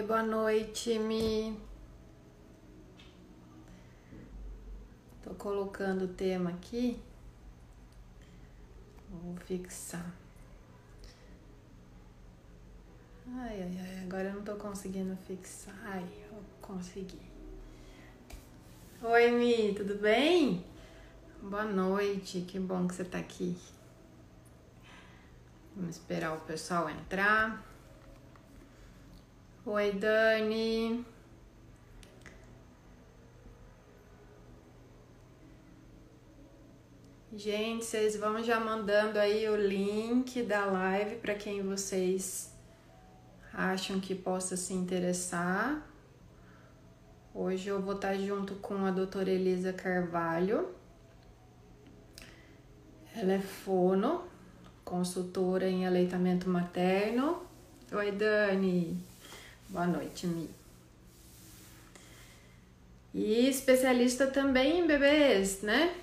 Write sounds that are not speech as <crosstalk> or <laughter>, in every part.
Oi, boa noite, Mi. Tô colocando o tema aqui. Vou fixar. Ai, ai, ai, agora eu não tô conseguindo fixar. Ai, eu consegui. Oi, Mi, tudo bem? Boa noite, que bom que você tá aqui. Vamos esperar o pessoal entrar. Oi, Dani. Gente, vocês vão já mandando aí o link da live para quem vocês acham que possa se interessar. Hoje eu vou estar junto com a doutora Elisa Carvalho. Ela é fono, consultora em aleitamento materno. Oi, Dani. Boa noite, Mi. E especialista também em bebês, né?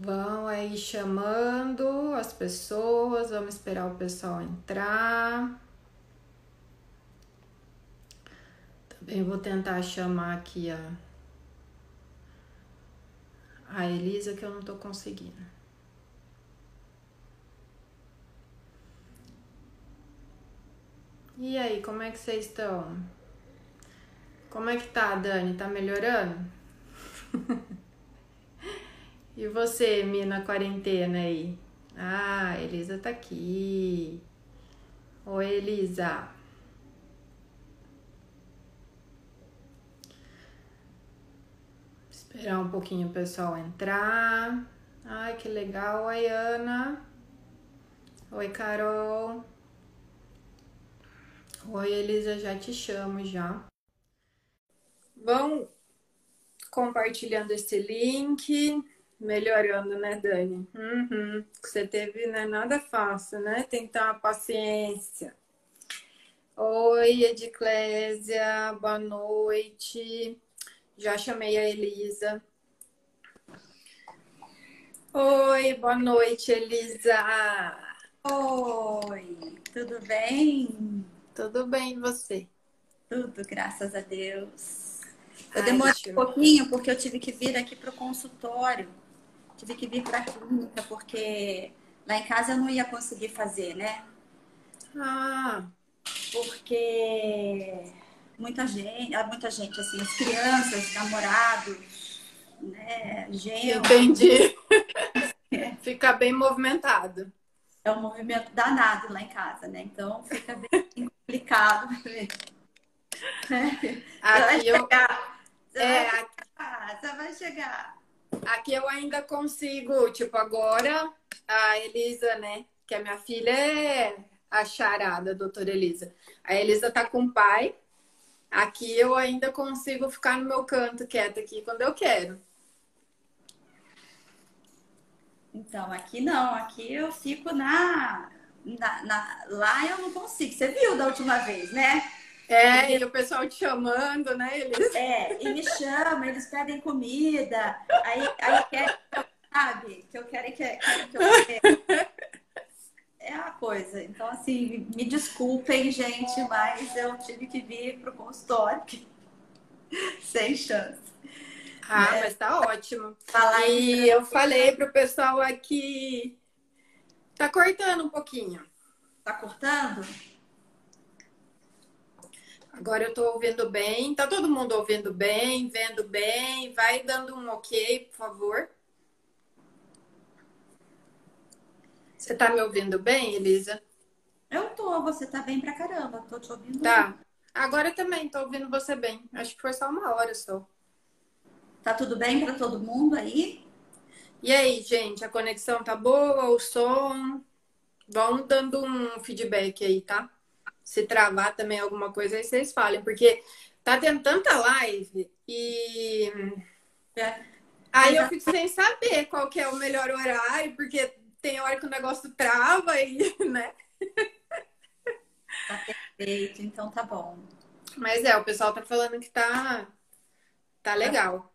Vão aí chamando as pessoas, vamos esperar o pessoal entrar. Também vou tentar chamar aqui a, a Elisa, que eu não tô conseguindo. E aí, como é que vocês estão? Como é que tá, Dani? Tá melhorando? <laughs> e você, mina quarentena aí? Ah, Elisa tá aqui. Oi, Elisa. Esperar um pouquinho o pessoal entrar. Ai, que legal. Oi, Ana. Oi, Carol. Oi, Elisa, já te chamo já. Vão compartilhando esse link, melhorando, né, Dani? Uhum. Você teve, não é nada fácil, né? Ter uma paciência. Oi, Ediclésia, boa noite. Já chamei a Elisa. Oi, boa noite, Elisa. Oi, tudo bem? Tudo bem, e você? Tudo, graças a Deus. Eu demorei um pouquinho porque eu tive que vir aqui para o consultório, tive que vir para a clínica, porque lá em casa eu não ia conseguir fazer, né? Ah. Porque muita gente, ah, muita gente, assim, as crianças, namorados, né, gente. Entendi. <laughs> Fica bem movimentado. É um movimento danado lá em casa, né? Então fica bem complicado. <laughs> Aqui eu... Você, é, vai chegar, você vai chegar. Aqui eu ainda consigo, tipo, agora a Elisa, né? Que a minha filha é a charada, a doutora Elisa. A Elisa tá com o pai. Aqui eu ainda consigo ficar no meu canto quieta aqui quando eu quero. Então, aqui não, aqui eu fico na, na, na, Lá eu não consigo. Você viu da última vez, né? É, e o pessoal te chamando, né? Eles... É, e me chamam, eles pedem comida, aí, aí querem, sabe? Que eu quero que, que eu. É a coisa. Então, assim, me desculpem, gente, mas eu tive que vir pro consultório. <laughs> Sem chance. Ah, né? mas tá ótimo. Falar e eu falei pro pessoal aqui. Tá cortando um pouquinho. Tá cortando? Agora eu tô ouvindo bem. Tá todo mundo ouvindo bem, vendo bem? Vai dando um ok, por favor. Você tá me ouvindo bem, Elisa? Eu tô, você tá bem pra caramba. Tô te ouvindo. Tá. Bem. Agora também tô ouvindo você bem. Acho que foi só uma hora só. Tá tudo bem para todo mundo aí? E aí, gente, a conexão tá boa, o som? Vão dando um feedback aí, tá? Se travar também alguma coisa, aí vocês falem, porque tá tendo tanta live e. É. Aí eu fico sem saber qual que é o melhor horário, porque tem hora que o negócio trava e, <laughs> né? Tá perfeito, então tá bom. Mas é, o pessoal tá falando que tá, tá legal.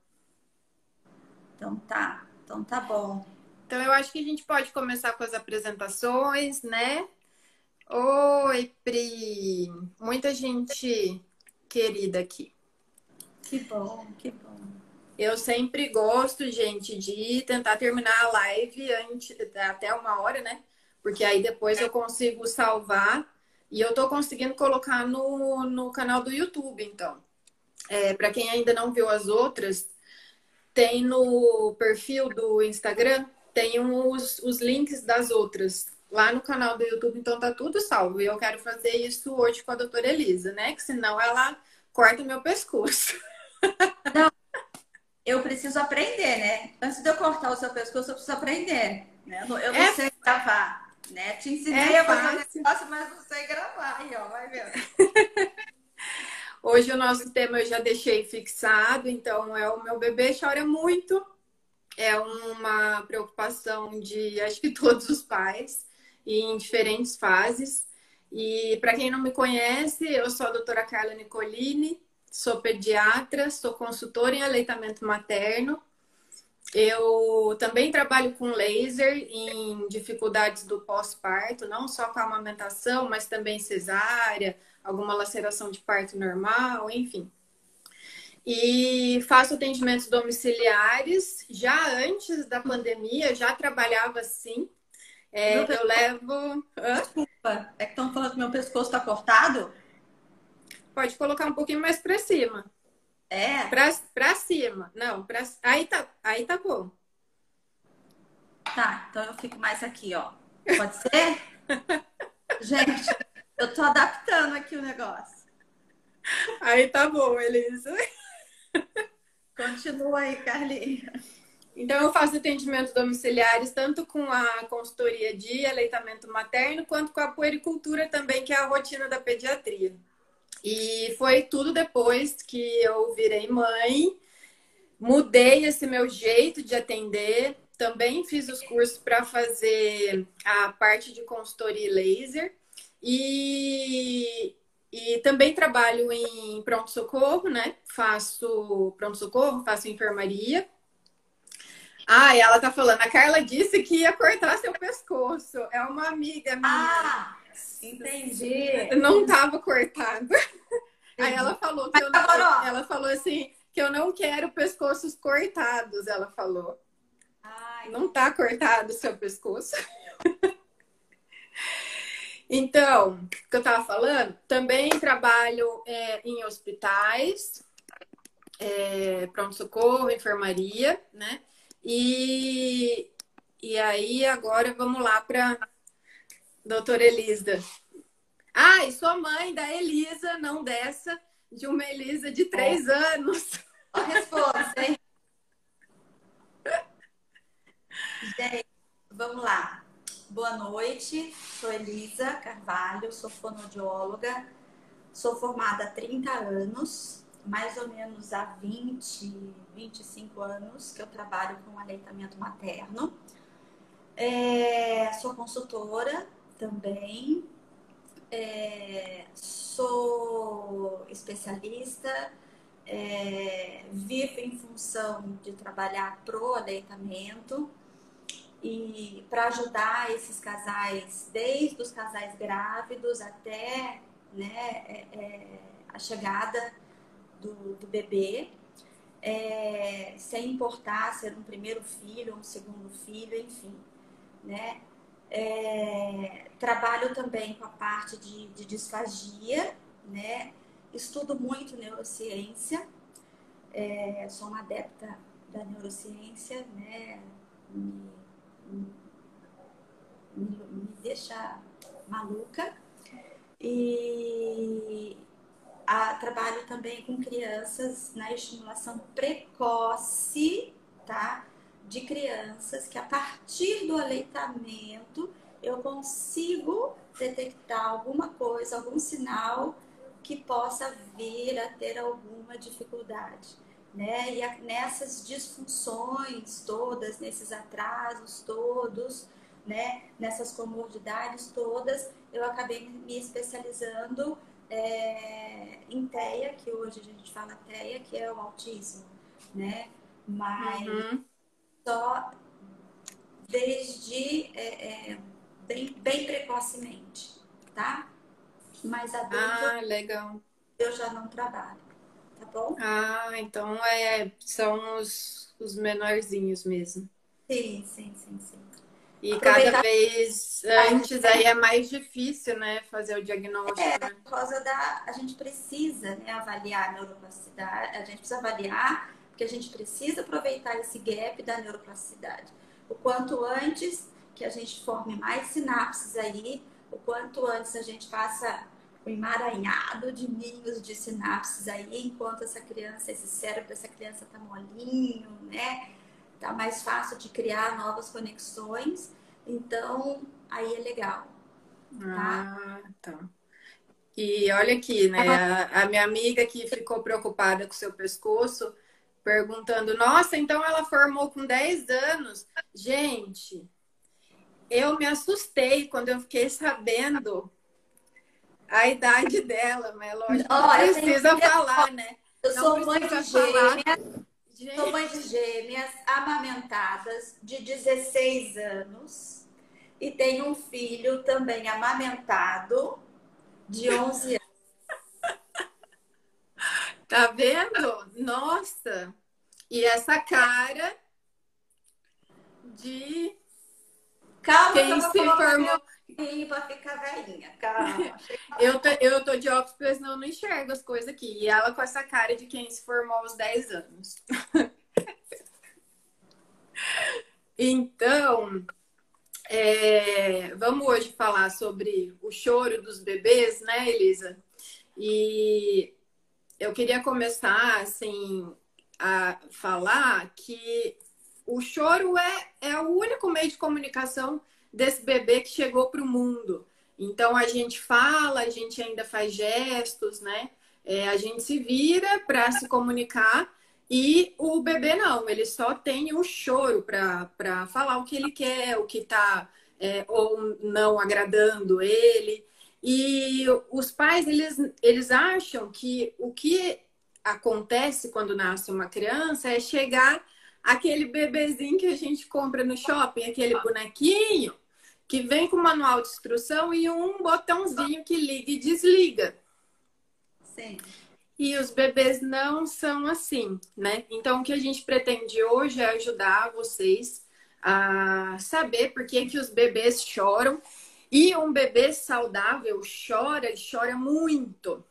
Então tá, então tá bom. Então eu acho que a gente pode começar com as apresentações, né? Oi, Pri! Muita gente querida aqui. Que bom, que bom. Eu sempre gosto, gente, de tentar terminar a live antes, até uma hora, né? Porque aí depois eu consigo salvar e eu tô conseguindo colocar no, no canal do YouTube, então. É, para quem ainda não viu as outras, tem no perfil do Instagram, tem os, os links das outras lá no canal do YouTube, então tá tudo salvo. E eu quero fazer isso hoje com a doutora Elisa, né? Que senão ela corta meu pescoço. Não, eu preciso aprender, né? Antes de eu cortar o seu pescoço, eu preciso aprender. Né? Eu não, eu não é... sei gravar, né? Te ensinei é a fazer um negócio, mas não sei gravar. Aí, ó, vai vendo. <laughs> Hoje o nosso tema eu já deixei fixado, então é o meu bebê chora muito. É uma preocupação de acho que todos os pais em diferentes fases. E para quem não me conhece, eu sou a doutora Carla Nicolini, sou pediatra, sou consultora em aleitamento materno. Eu também trabalho com laser em dificuldades do pós-parto, não só com a amamentação, mas também cesárea, alguma laceração de parto normal, enfim. E faço atendimentos domiciliares. Já antes da pandemia, já trabalhava assim. É, eu levo. Hã? Desculpa, é que estão falando que meu pescoço está cortado? Pode colocar um pouquinho mais para cima. É? Pra, pra cima. Não, pra... aí, tá, aí tá bom. Tá, então eu fico mais aqui, ó. Pode ser? <laughs> Gente, eu tô adaptando aqui o negócio. Aí tá bom, Elisa. Continua aí, Carlinha. Então, eu faço atendimentos domiciliares tanto com a consultoria de aleitamento materno, quanto com a puericultura também, que é a rotina da pediatria. E foi tudo depois que eu virei mãe, mudei esse meu jeito de atender, também fiz os cursos para fazer a parte de consultoria laser. E, e também trabalho em pronto-socorro, né? Faço pronto-socorro, faço enfermaria. Ah, e ela tá falando, a Carla disse que ia cortar seu pescoço. É uma amiga minha. Ah, entendi. Não tava cortado. Aí ela falou que eu não, ela falou assim que eu não quero pescoços cortados, ela falou. Ai, não tá cortado o seu pescoço. <laughs> Então, o que eu estava falando, também trabalho é, em hospitais, é, pronto-socorro, enfermaria, né? E, e aí, agora vamos lá para doutora Elisa. Ah, e sou mãe da Elisa, não dessa, de uma Elisa de três é. anos. A resposta, hein? <laughs> Gente, vamos lá. Boa noite, sou Elisa Carvalho, sou fonoaudióloga, sou formada há 30 anos, mais ou menos há 20, 25 anos que eu trabalho com aleitamento materno. É, sou consultora também, é, sou especialista, é, vivo em função de trabalhar pro aleitamento e para ajudar esses casais, desde os casais grávidos até né, é, é, a chegada do, do bebê, é, sem importar ser um primeiro filho um segundo filho, enfim. Né? É, trabalho também com a parte de, de disfagia, né? estudo muito neurociência, é, sou uma adepta da neurociência, né? Me me, me deixa maluca. E a, trabalho também com crianças na estimulação precoce, tá? De crianças que a partir do aleitamento eu consigo detectar alguma coisa, algum sinal que possa vir a ter alguma dificuldade né? E a, nessas disfunções todas, nesses atrasos todos, né? Nessas comorbidades todas, eu acabei me especializando é, em TEA, que hoje a gente fala TEA, que é o autismo, né? Mas uhum. só desde é, é, bem, bem precocemente, tá? Mas adulto Ah, legal. eu já não trabalho, tá bom? Ah, então é, são os, os menorzinhos mesmo. Sim, sim, sim, sim. E Aproveitar- cada vez antes aí é mais difícil, né, fazer o diagnóstico, É, né? por causa da. A gente precisa né, avaliar a neuroplasticidade, a gente precisa avaliar, porque a gente precisa aproveitar esse gap da neuroplasticidade. O quanto antes que a gente forme mais sinapses aí, o quanto antes a gente faça o emaranhado de ninhos de sinapses aí, enquanto essa criança, esse cérebro dessa criança tá molinho, né? Tá mais fácil de criar novas conexões. Então, aí é legal. Ah, tá. E olha aqui, né? A, a minha amiga que ficou preocupada com o seu pescoço, perguntando: Nossa, então ela formou com 10 anos. Gente, eu me assustei quando eu fiquei sabendo a idade dela, mas lógico, não tenho precisa filha- falar, né? Eu Não sou mãe de gêmeas. Sou mãe de gêmeas amamentadas de 16 anos e tenho um filho também amamentado de 11 anos. <laughs> tá vendo? Nossa! E essa cara de Calma, quem se formou. meu pra ficar velhinha. Calma. Eu tô, eu tô de óculos porque senão eu não enxergo as coisas aqui. E ela com essa cara de quem se formou aos 10 anos. <laughs> então, é, vamos hoje falar sobre o choro dos bebês, né, Elisa? E eu queria começar, assim, a falar que o choro é, é o único meio de comunicação desse bebê que chegou para o mundo. Então a gente fala, a gente ainda faz gestos, né? É, a gente se vira para se comunicar e o bebê não, ele só tem o choro para falar o que ele quer, o que está é, ou não agradando ele. E os pais, eles, eles acham que o que acontece quando nasce uma criança é chegar aquele bebezinho que a gente compra no shopping, aquele bonequinho que vem com manual de instrução e um botãozinho que liga e desliga. Sim. E os bebês não são assim, né? Então, o que a gente pretende hoje é ajudar vocês a saber por que, que os bebês choram. E um bebê saudável chora, ele chora muito.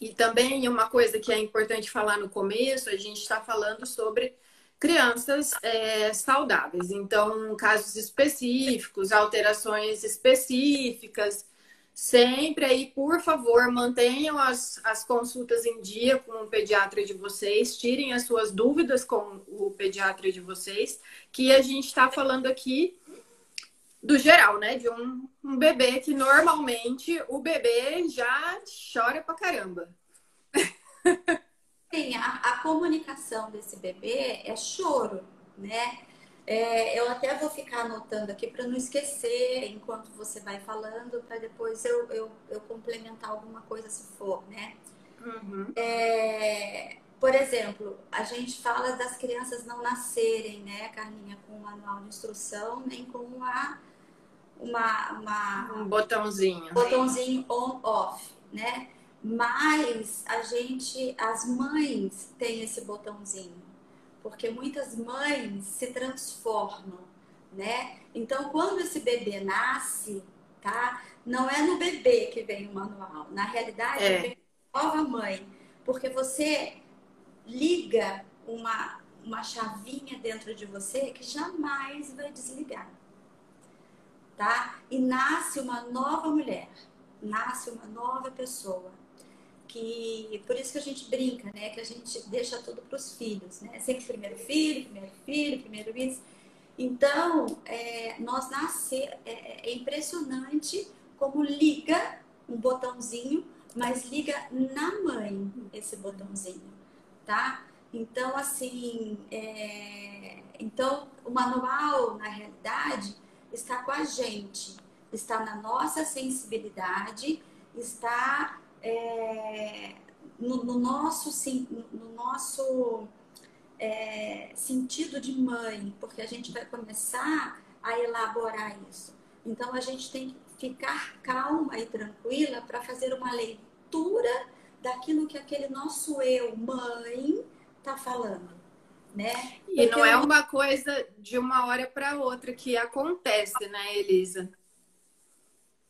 E também uma coisa que é importante falar no começo, a gente está falando sobre crianças é, saudáveis. Então, casos específicos, alterações específicas, sempre aí, por favor, mantenham as, as consultas em dia com o pediatra de vocês, tirem as suas dúvidas com o pediatra de vocês, que a gente está falando aqui do geral, né? De um, um bebê que normalmente o bebê já chora pra caramba. <laughs> Sim, a, a comunicação desse bebê é choro, né? É, eu até vou ficar anotando aqui para não esquecer enquanto você vai falando, para depois eu, eu, eu, complementar alguma coisa se for, né? Uhum. É, por exemplo, a gente fala das crianças não nascerem, né, Carlinha, com o manual de instrução, nem com uma, uma, uma um botãozinho. botãozinho on-off, né? Mas a gente, as mães têm esse botãozinho, porque muitas mães se transformam, né? Então, quando esse bebê nasce, tá? Não é no bebê que vem o manual, na realidade É. vem nova mãe, porque você liga uma, uma chavinha dentro de você que jamais vai desligar, tá? E nasce uma nova mulher, nasce uma nova pessoa que por isso que a gente brinca, né? Que a gente deixa tudo para os filhos, né? Sempre primeiro filho, primeiro filho, primeiro isso. Então, é, nós nascer é, é impressionante como liga um botãozinho, mas liga na mãe esse botãozinho, tá? Então, assim, é, então o manual na realidade está com a gente, está na nossa sensibilidade, está é, no, no, nosso, no nosso é, sentido de mãe, porque a gente vai começar a elaborar isso. Então a gente tem que ficar calma e tranquila para fazer uma leitura daquilo que aquele nosso eu, mãe, está falando. Né? E não é uma coisa de uma hora para outra que acontece, né, Elisa?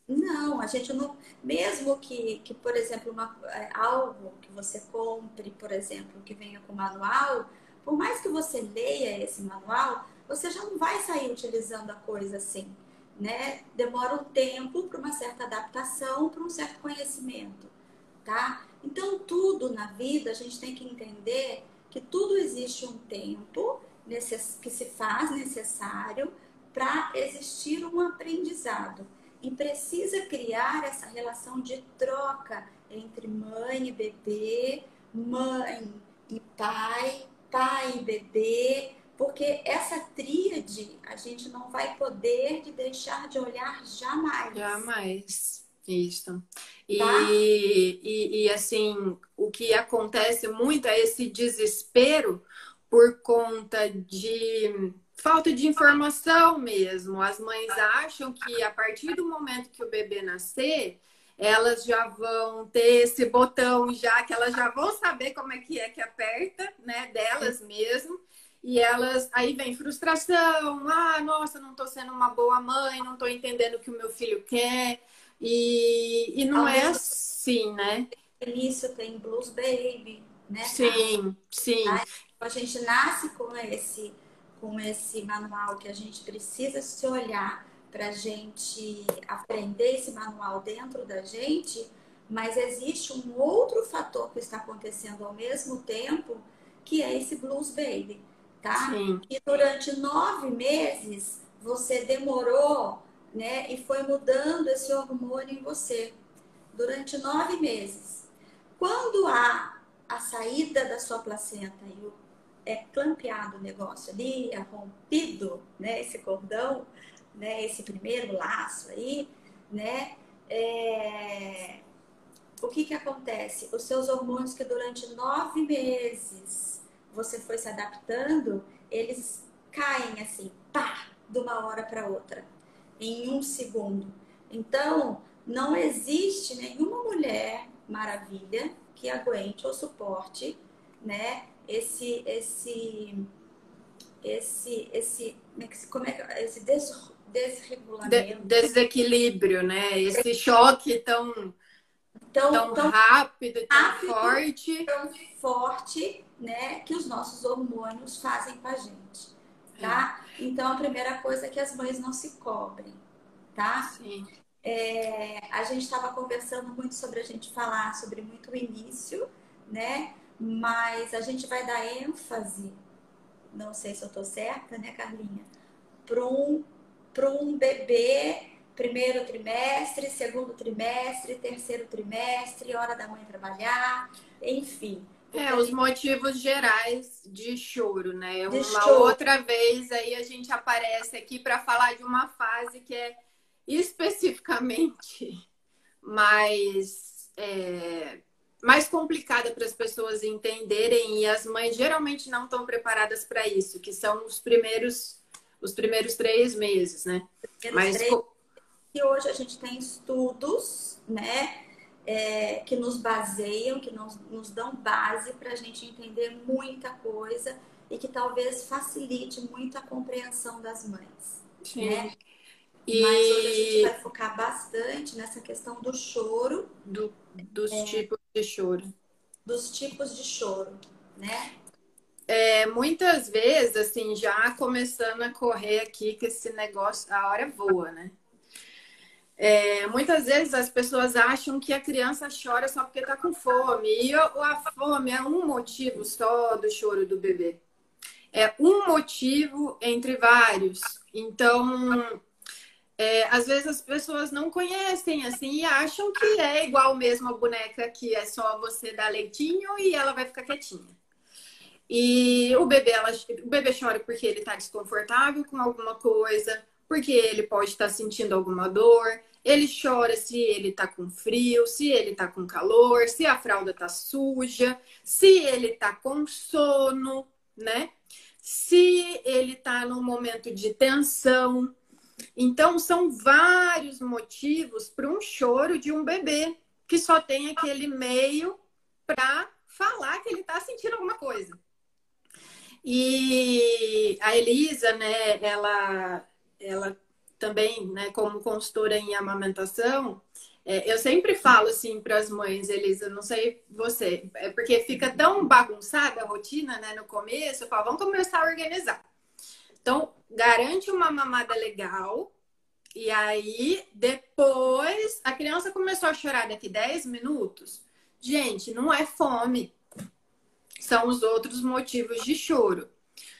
Não, a gente não. Mesmo que, que por exemplo, uma, é, algo que você compre, por exemplo, que venha com manual, por mais que você leia esse manual, você já não vai sair utilizando a coisa assim, né? Demora um tempo para uma certa adaptação, para um certo conhecimento, tá? Então, tudo na vida a gente tem que entender que tudo existe um tempo que se faz necessário para existir um aprendizado e precisa criar essa relação de troca entre mãe e bebê, mãe e pai, pai e bebê, porque essa tríade a gente não vai poder de deixar de olhar jamais. Jamais. Isso. E, tá? e, e assim, o que acontece muito é esse desespero por conta de falta de informação mesmo. As mães acham que a partir do momento que o bebê nascer, elas já vão ter esse botão já, que elas já vão saber como é que é que aperta, né, delas mesmo. E elas, aí vem frustração, ah, nossa, não tô sendo uma boa mãe, não tô entendendo o que o meu filho quer. E, e não é assim, né? Início tem blues baby, né? Sim, sim. Aí, a gente nasce com esse com esse manual que a gente precisa se olhar para a gente aprender esse manual dentro da gente, mas existe um outro fator que está acontecendo ao mesmo tempo, que é esse blues baby, tá? Sim. E durante nove meses você demorou, né, e foi mudando esse hormônio em você durante nove meses. Quando há a saída da sua placenta e o é clampeado o negócio ali, é rompido, né, esse cordão, né, esse primeiro laço aí, né, é... o que que acontece? Os seus hormônios que durante nove meses você foi se adaptando, eles caem assim, pá, de uma hora para outra, em um segundo. Então, não existe nenhuma mulher maravilha que aguente ou suporte, né, esse esse esse esse como é que é esse des, desregulamento. De, desequilíbrio né? Esse choque tão tão, tão, tão rápido tão rápido, forte. tão forte né que os nossos hormônios fazem com a gente tá? É. então a primeira coisa é que as mães não se cobrem tá? Sim. É, a gente estava conversando muito sobre a gente falar sobre muito o início né mas a gente vai dar ênfase, não sei se eu estou certa, né, Carlinha? Para um, um bebê, primeiro trimestre, segundo trimestre, terceiro trimestre, hora da mãe trabalhar, enfim. É, os motivos gerais de choro, né? De uma choro. outra vez aí a gente aparece aqui para falar de uma fase que é especificamente <laughs> mais é, mais complicada para as pessoas entenderem e as mães geralmente não estão preparadas para isso, que são os primeiros os primeiros três meses, né? Mas três... e hoje a gente tem estudos, né, é, que nos baseiam, que nos, nos dão base para a gente entender muita coisa e que talvez facilite muito a compreensão das mães, Sim. né? E... Mas hoje a gente vai focar bastante nessa questão do choro. Do, dos é, tipos de choro. Dos tipos de choro, né? É, muitas vezes, assim, já começando a correr aqui que esse negócio, a hora voa, né? É, muitas vezes as pessoas acham que a criança chora só porque tá com fome. E a fome é um motivo só do choro do bebê. É um motivo entre vários. Então, é, às vezes as pessoas não conhecem assim e acham que é igual mesmo a boneca que é só você dar leitinho e ela vai ficar quietinha. E o bebê, ela, o bebê chora porque ele está desconfortável com alguma coisa, porque ele pode estar tá sentindo alguma dor. Ele chora se ele está com frio, se ele está com calor, se a fralda está suja, se ele está com sono, né? Se ele está num momento de tensão. Então, são vários motivos para um choro de um bebê que só tem aquele meio para falar que ele está sentindo alguma coisa. E a Elisa, né, ela, ela também, né, como consultora em amamentação, é, eu sempre falo assim para as mães, Elisa, não sei você, é porque fica tão bagunçada a rotina, né, no começo, eu falo, vamos começar a organizar. Então, garante uma mamada legal, e aí depois a criança começou a chorar daqui 10 minutos. Gente, não é fome. São os outros motivos de choro.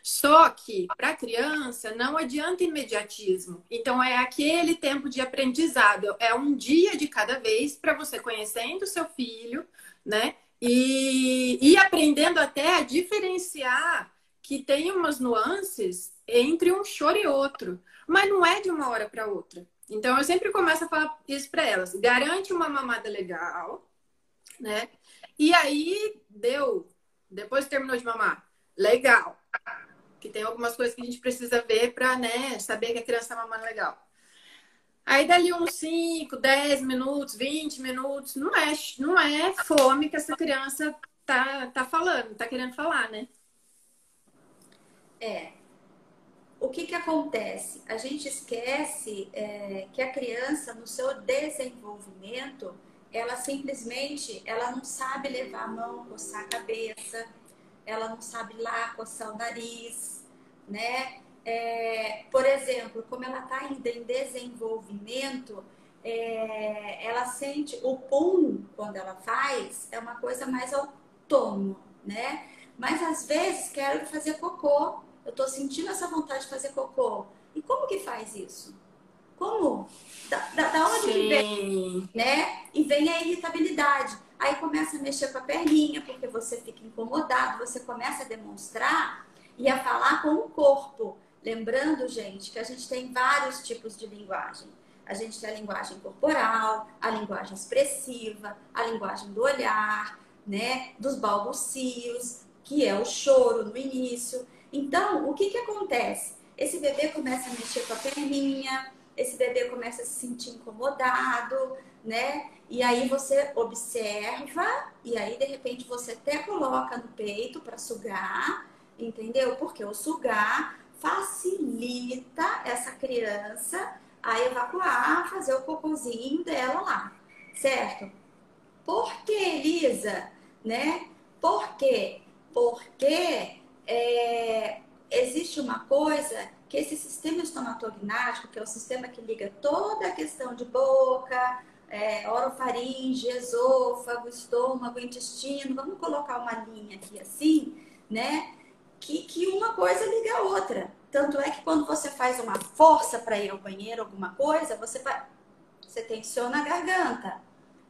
Só que para a criança não adianta imediatismo. Então é aquele tempo de aprendizado, é um dia de cada vez para você conhecendo o seu filho, né? E, e aprendendo até a diferenciar que tem umas nuances entre um choro e outro, mas não é de uma hora para outra. Então eu sempre começo a falar isso para elas: garante uma mamada legal, né? E aí deu, depois terminou de mamar, legal que tem algumas coisas que a gente precisa ver para né, saber que a criança está mamando legal. Aí dali uns 5, 10 minutos, 20 minutos, não é, não é fome que essa criança tá, tá falando, tá querendo falar, né? É. O que que acontece? A gente esquece é, que a criança, no seu desenvolvimento, ela simplesmente, ela não sabe levar a mão, coçar a cabeça, ela não sabe lá coçar o nariz, né? É, por exemplo, como ela está ainda em desenvolvimento, é, ela sente o pum quando ela faz é uma coisa mais autônoma, né? Mas às vezes quero fazer cocô, eu estou sentindo essa vontade de fazer cocô. E como que faz isso? Como? Da, da, da onde Sim. que vem? Né? E vem a irritabilidade. Aí começa a mexer com a perninha, porque você fica incomodado, você começa a demonstrar e a falar com o corpo. Lembrando, gente, que a gente tem vários tipos de linguagem. A gente tem a linguagem corporal, a linguagem expressiva, a linguagem do olhar, né, dos balbucios, que é o choro no início. Então, o que que acontece? Esse bebê começa a mexer com a perninha, esse bebê começa a se sentir incomodado, né? E aí você observa e aí de repente você até coloca no peito para sugar, entendeu? Porque o sugar facilita essa criança a evacuar, fazer o cocôzinho dela lá, certo? Por que, Elisa? Né? Por quê? Porque é, existe uma coisa que esse sistema estomatognático, que é o sistema que liga toda a questão de boca, é, orofaringe, esôfago, estômago, intestino, vamos colocar uma linha aqui assim, né? Que, que uma coisa liga a outra. Tanto é que quando você faz uma força para ir ao banheiro, alguma coisa, você, vai, você tensiona a garganta,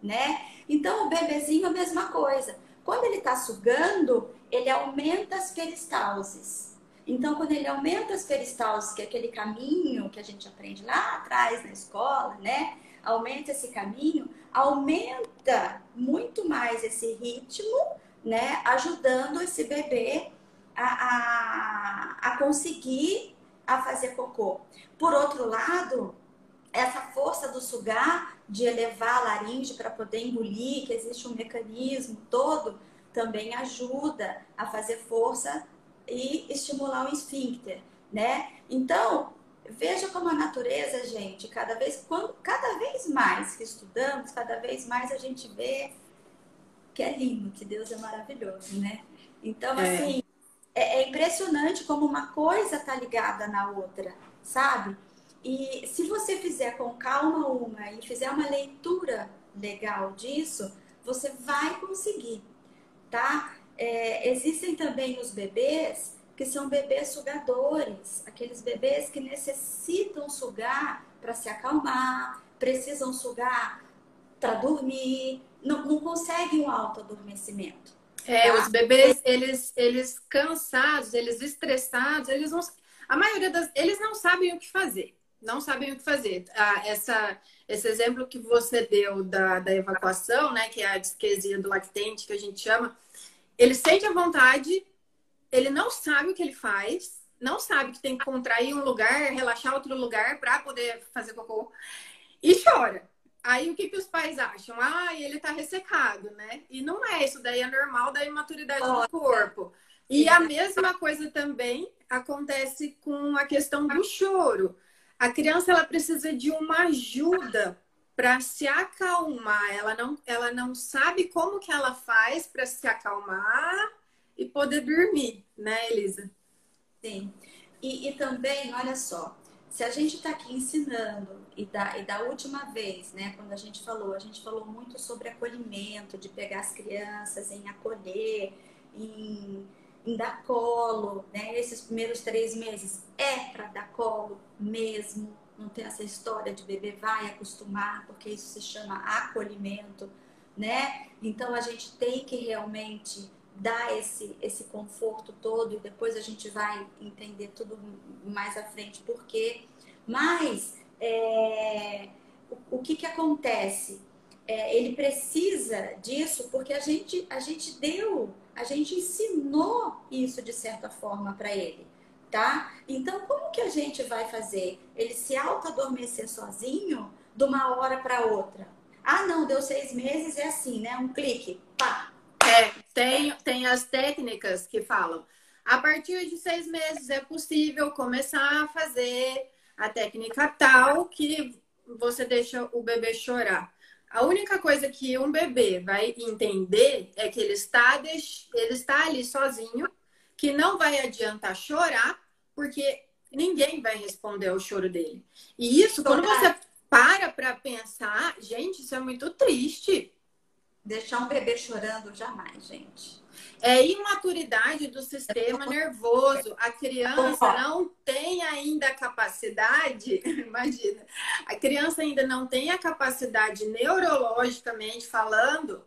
né? Então, o bebezinho, a mesma coisa. Quando ele está sugando, ele aumenta as peristalses. Então, quando ele aumenta as peristalses, que é aquele caminho que a gente aprende lá atrás na escola, né? aumenta esse caminho, aumenta muito mais esse ritmo, né? Ajudando esse bebê a, a, a conseguir a fazer cocô. Por outro lado, essa força do sugar, de elevar a laringe para poder engolir, que existe um mecanismo todo, também ajuda a fazer força e estimular o esfíncter, né? Então, Veja como a natureza, gente, cada vez, quando, cada vez mais que estudamos, cada vez mais a gente vê que é lindo, que Deus é maravilhoso, né? Então, é. assim, é, é impressionante como uma coisa tá ligada na outra, sabe? E se você fizer com calma uma e fizer uma leitura legal disso, você vai conseguir, tá? É, existem também os bebês que são bebês sugadores, aqueles bebês que necessitam sugar para se acalmar, precisam sugar para dormir, não, não conseguem um alto adormecimento. É, tá? os bebês, eles, eles cansados, eles estressados, eles não, a maioria das, eles não sabem o que fazer, não sabem o que fazer. Ah, essa, esse exemplo que você deu da, da evacuação, né, que é a disquesia do lactente, que a gente chama, ele sente a vontade ele não sabe o que ele faz, não sabe que tem que contrair um lugar, relaxar outro lugar para poder fazer cocô e chora. Aí o que, que os pais acham? Ah, ele tá ressecado, né? E não é, isso daí é normal da imaturidade do corpo. E a mesma coisa também acontece com a questão do choro. A criança ela precisa de uma ajuda para se acalmar. Ela não, ela não sabe como que ela faz para se acalmar e poder dormir, né, Elisa? Sim. E, e também, olha só, se a gente está aqui ensinando, e da, e da última vez, né, quando a gente falou, a gente falou muito sobre acolhimento, de pegar as crianças em acolher, em, em dar colo, né? Esses primeiros três meses é para dar colo mesmo, não tem essa história de bebê vai acostumar, porque isso se chama acolhimento, né? Então a gente tem que realmente dar esse, esse conforto todo e depois a gente vai entender tudo mais à frente por quê. Mas é, o, o, que, que acontece? É, ele precisa disso porque a gente, a gente deu, a gente ensinou isso de certa forma para ele tá? Então, como que a gente vai fazer? Ele se auto-adormecer sozinho de uma hora para outra? Ah, não, deu seis meses, é assim, né? Um clique, pá. É, tem, tem as técnicas que falam. A partir de seis meses é possível começar a fazer a técnica tal que você deixa o bebê chorar. A única coisa que um bebê vai entender é que ele está, ele está ali sozinho, que não vai adiantar chorar, porque ninguém vai responder ao choro dele. E isso, quando você para para pensar, gente, isso é muito triste. Deixar um bebê chorando jamais, gente. É imaturidade do sistema nervoso. A criança não tem ainda a capacidade, <laughs> imagina, a criança ainda não tem a capacidade neurologicamente falando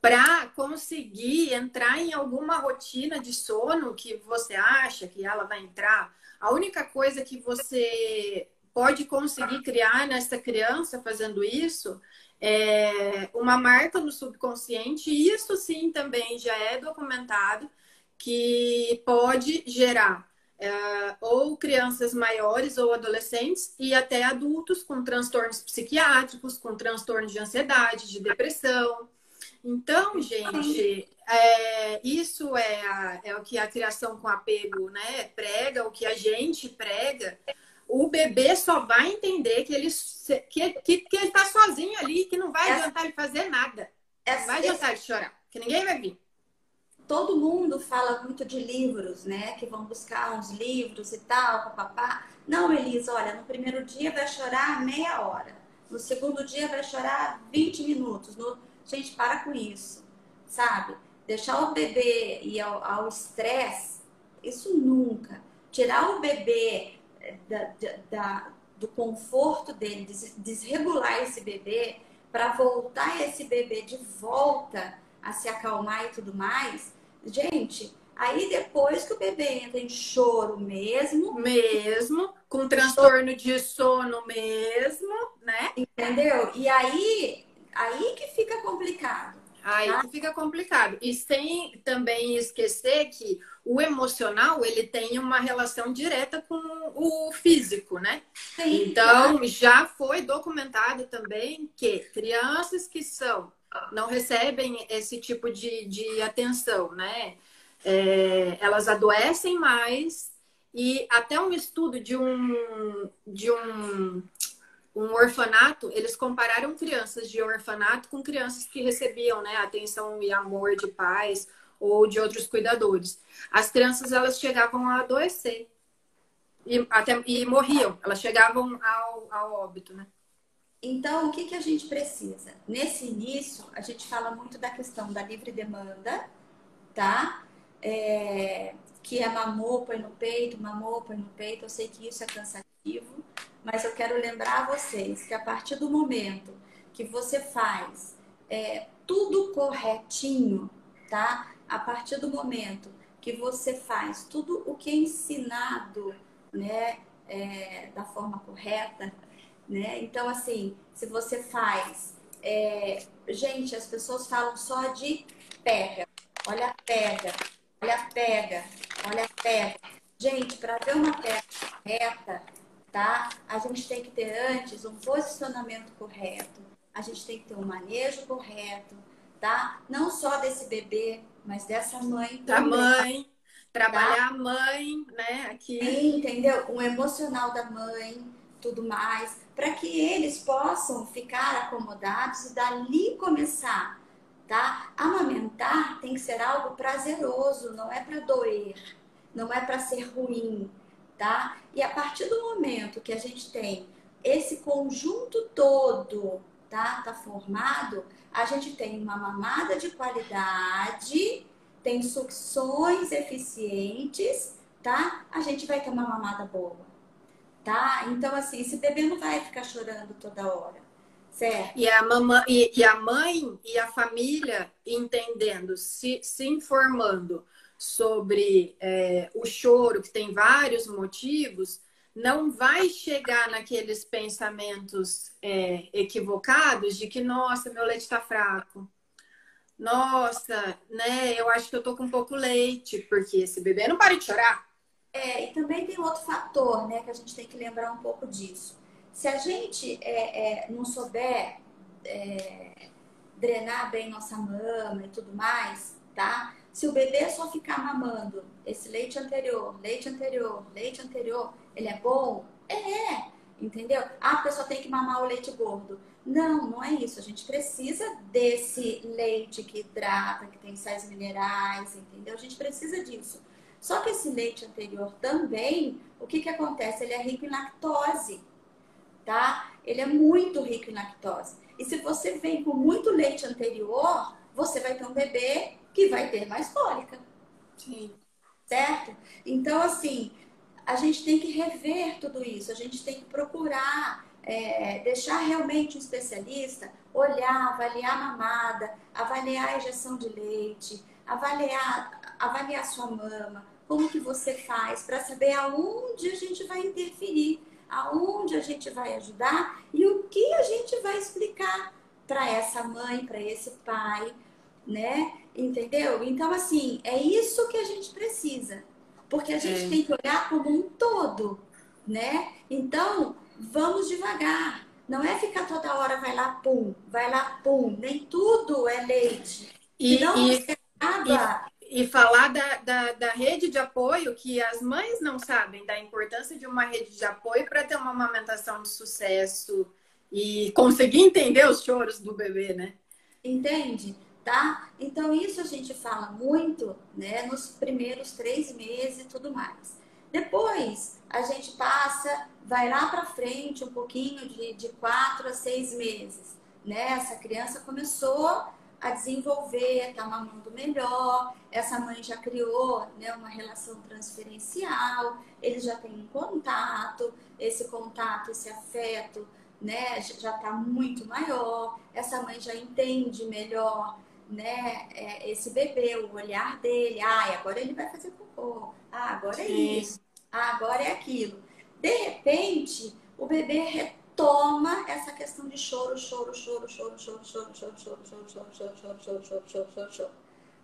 para conseguir entrar em alguma rotina de sono que você acha que ela vai entrar. A única coisa que você pode conseguir criar nessa criança fazendo isso é uma marca no subconsciente, e isso sim também já é documentado, que pode gerar é, ou crianças maiores ou adolescentes e até adultos com transtornos psiquiátricos, com transtornos de ansiedade, de depressão. Então, gente, é, isso é, a, é o que a criação com apego né, prega, o que a gente prega. O bebê só vai entender que ele que, que, que ele está sozinho ali, que não vai adiantar ele fazer nada. Não vai adiantar ele chorar, que ninguém vai vir. Todo mundo fala muito de livros, né? Que vão buscar uns livros e tal, papapá. Não, Elisa, olha, no primeiro dia vai chorar meia hora. No segundo dia vai chorar 20 minutos. No Gente, para com isso, sabe? Deixar o bebê ir ao estresse, isso nunca. Tirar o bebê eh, da, da, do conforto dele, desregular esse bebê, para voltar esse bebê de volta a se acalmar e tudo mais. Gente, aí depois que o bebê entra em choro mesmo. Mesmo, com transtorno de sono mesmo, né? Entendeu? E aí Aí que fica complicado. Aí tá? que fica complicado. E sem também esquecer que o emocional ele tem uma relação direta com o físico, né? Sim, então claro. já foi documentado também que crianças que são não recebem esse tipo de, de atenção, né? É, elas adoecem mais e até um estudo de um de um um orfanato, eles compararam crianças de orfanato com crianças que recebiam né, atenção e amor de pais ou de outros cuidadores. As crianças elas chegavam a adoecer e, até, e morriam, elas chegavam ao, ao óbito, né? Então, o que, que a gente precisa? Nesse início, a gente fala muito da questão da livre demanda, tá? É, que é mamou, põe no peito, mamou, põe no peito. Eu sei que isso é cansativo, mas eu quero lembrar a vocês que a partir do momento que você faz é, tudo corretinho, tá? A partir do momento que você faz tudo o que é ensinado, né, é, da forma correta, né? Então, assim, se você faz, é... gente, as pessoas falam só de pega, olha pega, olha pega, olha pega. Gente, para ver uma perna reta, tá? A gente tem que ter antes um posicionamento correto, a gente tem que ter um manejo correto, tá? Não só desse bebê, mas dessa mãe. Da mãe, trabalhar tá? a mãe, né? Aqui. Entendeu? Um emocional da mãe, tudo mais, para que eles possam ficar acomodados e dali começar, tá? Amamentar tem que ser algo prazeroso, não é para doer, não é para ser ruim, tá? E a partir do momento que a gente tem esse conjunto todo, tá? Tá formado, a gente tem uma mamada de qualidade, tem sucções eficientes, tá? A gente vai ter uma mamada boa, tá? Então, assim, esse bebê não vai ficar chorando toda hora, certo? E a, mamãe, e, e a mãe e a família entendendo, se, se informando sobre é, o choro, que tem vários motivos, não vai chegar naqueles pensamentos é, equivocados de que, nossa, meu leite está fraco. Nossa, né? Eu acho que eu tô com pouco leite, porque esse bebê não para de chorar. É, e também tem outro fator, né, que a gente tem que lembrar um pouco disso. Se a gente é, é, não souber é, drenar bem nossa mama e tudo mais, tá? Se o bebê só ficar mamando esse leite anterior, leite anterior, leite anterior, ele é bom? É, entendeu? Ah, a pessoa tem que mamar o leite gordo. Não, não é isso. A gente precisa desse leite que hidrata, que tem sais minerais, entendeu? A gente precisa disso. Só que esse leite anterior também, o que, que acontece? Ele é rico em lactose, tá? Ele é muito rico em lactose. E se você vem com muito leite anterior, você vai ter um bebê que vai ter mais cólica. Sim. Certo? Então, assim, a gente tem que rever tudo isso, a gente tem que procurar é, deixar realmente um especialista olhar, avaliar a mamada, avaliar a injeção de leite, avaliar, avaliar a sua mama, como que você faz para saber aonde a gente vai interferir, aonde a gente vai ajudar e o que a gente vai explicar para essa mãe, para esse pai, né? Entendeu? Então, assim, é isso que a gente precisa. Porque a gente é. tem que olhar como um todo, né? Então, vamos devagar. Não é ficar toda hora, vai lá, pum, vai lá, pum. Nem tudo é leite. E, não e, e, e falar da, da, da, rede de apoio, que as mães não sabem da importância de uma rede de apoio para ter uma amamentação de sucesso e conseguir entender os choros do bebê, né? Entende? Tá? Então, isso a gente fala muito, né, nos primeiros três meses e tudo mais. Depois, a gente passa, vai lá para frente um pouquinho, de, de quatro a seis meses, né? Essa criança começou a desenvolver, tá mamando melhor, essa mãe já criou né, uma relação transferencial, ele já tem um contato, esse contato, esse afeto, né, já está muito maior, essa mãe já entende melhor né, é, esse bebê, o olhar dele, ah, agora ele vai fazer cocô, ah, agora é isso, ah, agora é aquilo. De repente, o bebê retoma essa questão de choro, choro, choro, choro, choro, choro, choro, choro, choro, choro, choro, choro, choro, choro, choro, choro, choro,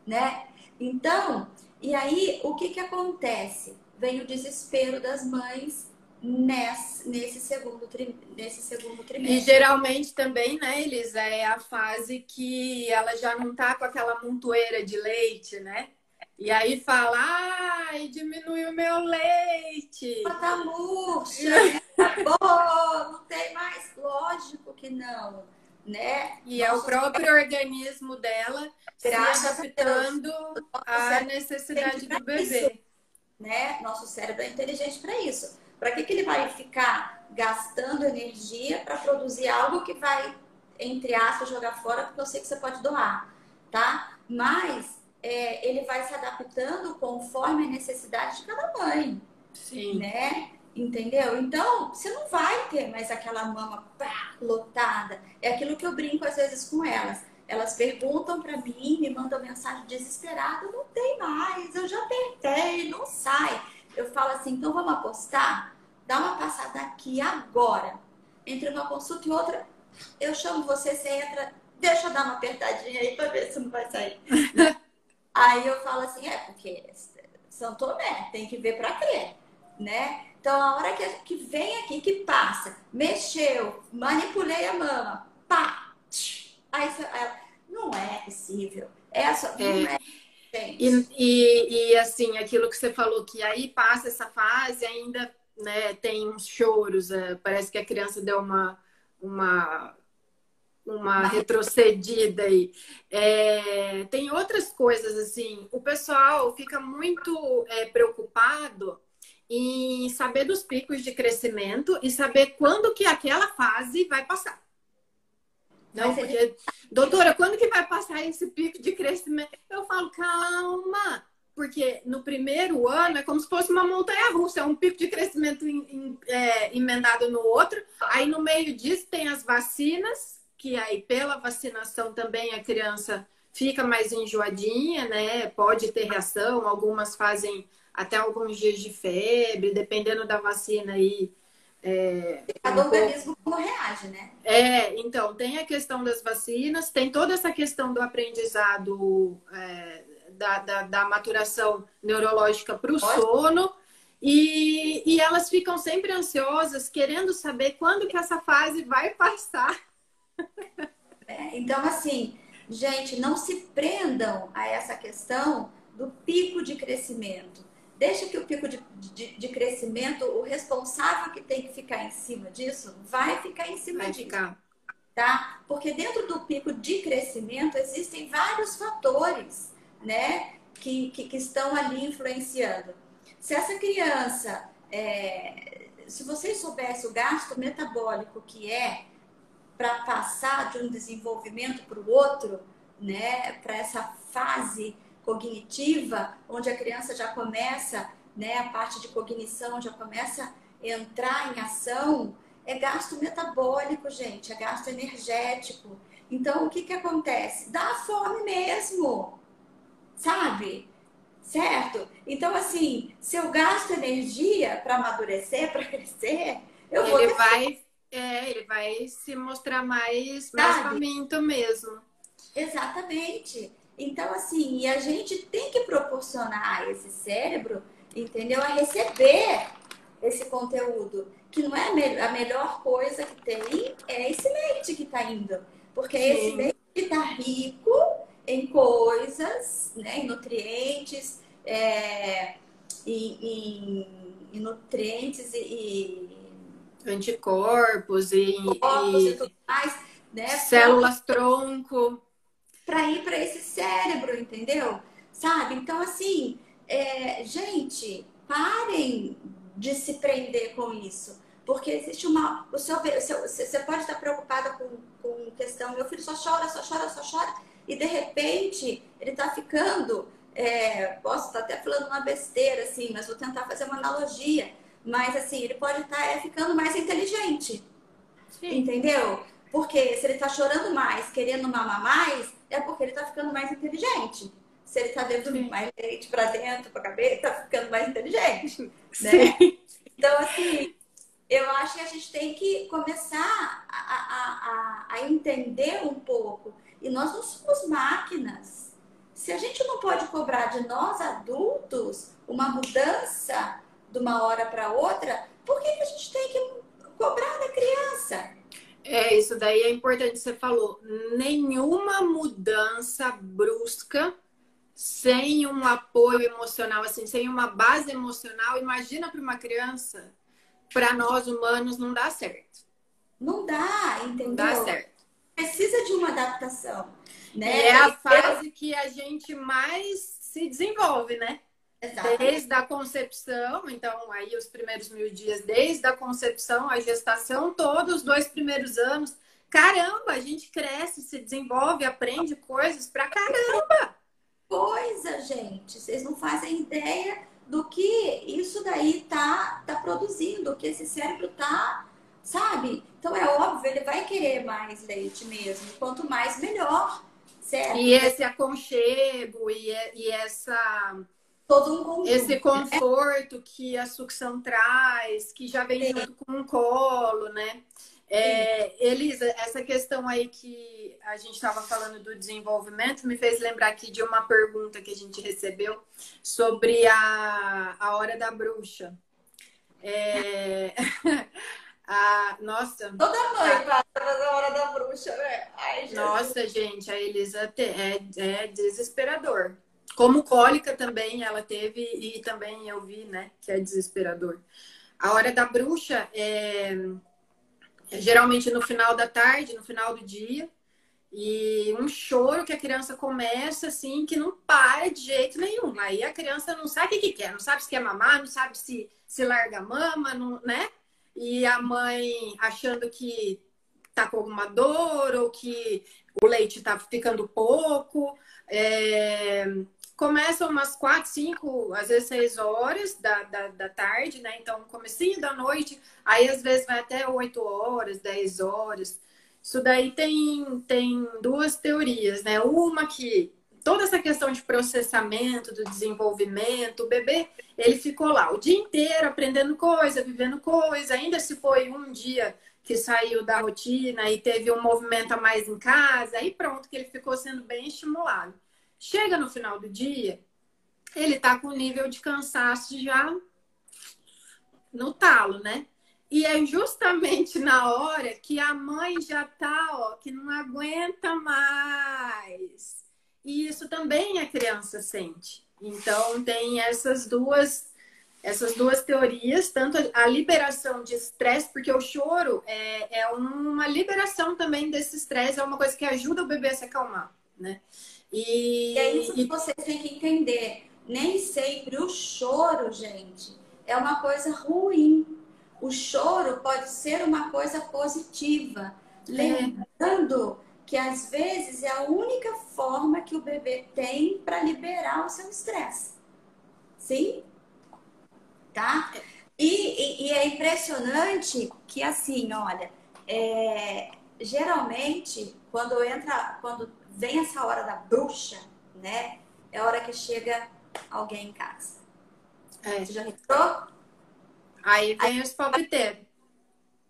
né? Então, e aí o que que acontece? Vem o desespero das mães nesse, nesse, segundo, nesse segundo trimestre. E geralmente também, né, Elisa, é a fase que ela já não tá com aquela montoeira de leite, né? E aí fala, ai, diminui o meu leite. <laughs> Tá murcha, né? acabou, não tem mais. Lógico que não, né? E Nosso é o próprio organismo dela se adaptando à necessidade do bebê. Isso, né? Nosso cérebro é inteligente para isso. Para que, que ele vai ficar gastando energia para produzir algo que vai, entre aspas, jogar fora, porque eu sei que você pode doar, tá? Mas é, ele vai se adaptando conforme a necessidade de cada mãe. Sim. Né? Entendeu? Então, você não vai ter mais aquela mama pá, lotada. É aquilo que eu brinco às vezes com elas. Elas perguntam para mim, me mandam mensagem desesperada: não tem mais, eu já tentei, não sai eu falo assim, então vamos apostar? Dá uma passada aqui agora. Entre uma consulta e outra, eu chamo você, você entra, deixa eu dar uma apertadinha aí para ver se não vai sair. <laughs> aí eu falo assim, é, porque São Tomé, tem que ver para crer, né? Então, a hora que, que vem aqui, que passa, mexeu, manipulei a mama, pá, aí não é possível. Essa é. não é. E, e, e, assim, aquilo que você falou, que aí passa essa fase, ainda né, tem uns choros, é, parece que a criança deu uma, uma uma retrocedida aí. É, tem outras coisas assim. O pessoal fica muito é, preocupado em saber dos picos de crescimento e saber quando que aquela fase vai passar. Não, porque, <laughs> doutora, quando que vai passar esse pico de crescimento? Eu falo, calma, porque no primeiro ano é como se fosse uma montanha russa, é um pico de crescimento em, em, é, emendado no outro. Aí no meio disso tem as vacinas, que aí pela vacinação também a criança fica mais enjoadinha, né? Pode ter reação, algumas fazem até alguns dias de febre, dependendo da vacina aí. É, Cada um organismo como reage, né? É, então, tem a questão das vacinas, tem toda essa questão do aprendizado, é, da, da, da, maturação neurológica para o sono. E, e elas ficam sempre ansiosas, querendo saber quando que essa fase vai passar. <laughs> É, então, assim, gente, não se prendam a essa questão do pico de crescimento. Deixa que o pico de, de, de, crescimento, o responsável que tem que ficar em cima disso, vai ficar em cima vai disso. Ficar. Tá? Porque dentro do pico de crescimento existem vários fatores, né? Que, que, que estão ali influenciando. Se essa criança, é, se vocês soubessem o gasto metabólico que é para passar de um desenvolvimento para o outro, né? Para essa fase cognitiva, onde a criança já começa, né, a parte de cognição já começa a entrar em ação, é gasto metabólico, gente, é gasto energético. Então, o que que acontece? Dá fome mesmo, sabe? Certo? Então, assim, se eu gasto energia para amadurecer, <laughs> para crescer, eu ele vou. Ele vai, é, ele vai se mostrar mais, mais faminto mesmo. Exatamente. Então, assim, e a gente tem que proporcionar esse cérebro, entendeu? A receber esse conteúdo. Que não é a melhor coisa que tem, é esse leite que está indo. Porque Sim. esse leite está rico em coisas, né, em nutrientes, é, em, em, em, nutrientes e, e anticorpos e, e, e tudo mais, né? Células tronco para ir para esse cérebro, entendeu? Sabe? Então, assim, é, gente, parem de se prender com isso. Porque existe uma. O seu, o seu, você pode estar preocupada com, com questão, meu filho só chora, só chora, só chora, e de repente ele está ficando. É, posso estar até falando uma besteira, assim, mas vou tentar fazer uma analogia. Mas assim, ele pode estar é, ficando mais inteligente. Sim. Entendeu? Porque se ele está chorando mais, querendo mamar mais, é porque ele está ficando mais inteligente. Se ele está dando mais leite para dentro, para a cabeça, está ficando mais inteligente. Né? Então, assim, eu acho que a gente tem que começar a, a, a, a entender um pouco. E nós não somos máquinas. Se a gente não pode cobrar de nós adultos uma mudança de uma hora para outra, por que, que a gente tem que cobrar da criança? É, isso daí é importante, você falou. Nenhuma mudança brusca sem um apoio emocional, assim, sem uma base emocional. Imagina para uma criança, para nós humanos, não dá certo. Não dá, entendeu? Não dá certo. Precisa de uma adaptação. Né? E é a fase que a gente mais se desenvolve, né? Exatamente. Desde a concepção, então aí os primeiros mil dias, desde a concepção, a gestação, todos os dois primeiros anos. Caramba, a gente cresce, se desenvolve, aprende coisas pra caramba. Coisa, gente. Vocês não fazem ideia do que isso daí tá, tá produzindo, que esse cérebro tá, sabe? Então é óbvio, ele vai querer mais leite mesmo. Quanto mais, melhor. Certo? E esse aconchego e, e essa todo um conjunto. Esse conforto que a sucção traz, que já vem junto com o colo, né? É, Elisa, essa questão aí que a gente estava falando do desenvolvimento me fez lembrar aqui de uma pergunta que a gente recebeu sobre a, a hora da bruxa. É... <laughs> a, nossa. Toda mãe passa na hora da bruxa, né? Ai, nossa, gente, a Elisa é, é desesperador. Como cólica também ela teve, e também eu vi, né, que é desesperador. A hora da bruxa é, é geralmente no final da tarde, no final do dia. E um choro que a criança começa assim, que não para de jeito nenhum. Aí a criança não sabe o que, quer, não sabe se quer mamar, não sabe se, se larga a mama, não, né? E a mãe achando que tá com alguma dor ou que o leite tá ficando pouco. É começam umas quatro, cinco, às vezes seis horas da, da, da, tarde, né? Então, comecinho da noite, aí às vezes vai até oito horas, dez horas. Isso daí tem, tem duas teorias, né? Uma que toda essa questão de processamento, do desenvolvimento, o bebê, ele ficou lá o dia inteiro aprendendo coisa, vivendo coisa, ainda se foi um dia que saiu da rotina e teve um movimento a mais em casa, aí pronto, que ele ficou sendo bem estimulado. Chega no final do dia, ele tá com nível de cansaço já no talo, né? E é justamente na hora que a mãe já tá, ó, que não aguenta mais. E isso também a criança sente. Então tem essas duas essas duas teorias, tanto a liberação de estresse, porque o choro é, é uma liberação também desse estresse, é uma coisa que ajuda o bebê a se acalmar, né? E, e é isso que vocês têm que entender. Nem sempre o choro, gente, é uma coisa ruim. O choro pode ser uma coisa positiva. É. Lembrando que às vezes é a única forma que o bebê tem para liberar o seu estresse. Sim? Tá? E, e, e, é impressionante que assim, olha, é, geralmente quando entra, quando vem essa hora da bruxa, né? É a hora que chega alguém em casa. É. Você já reparou? Aí vem aí, os palpiteiros.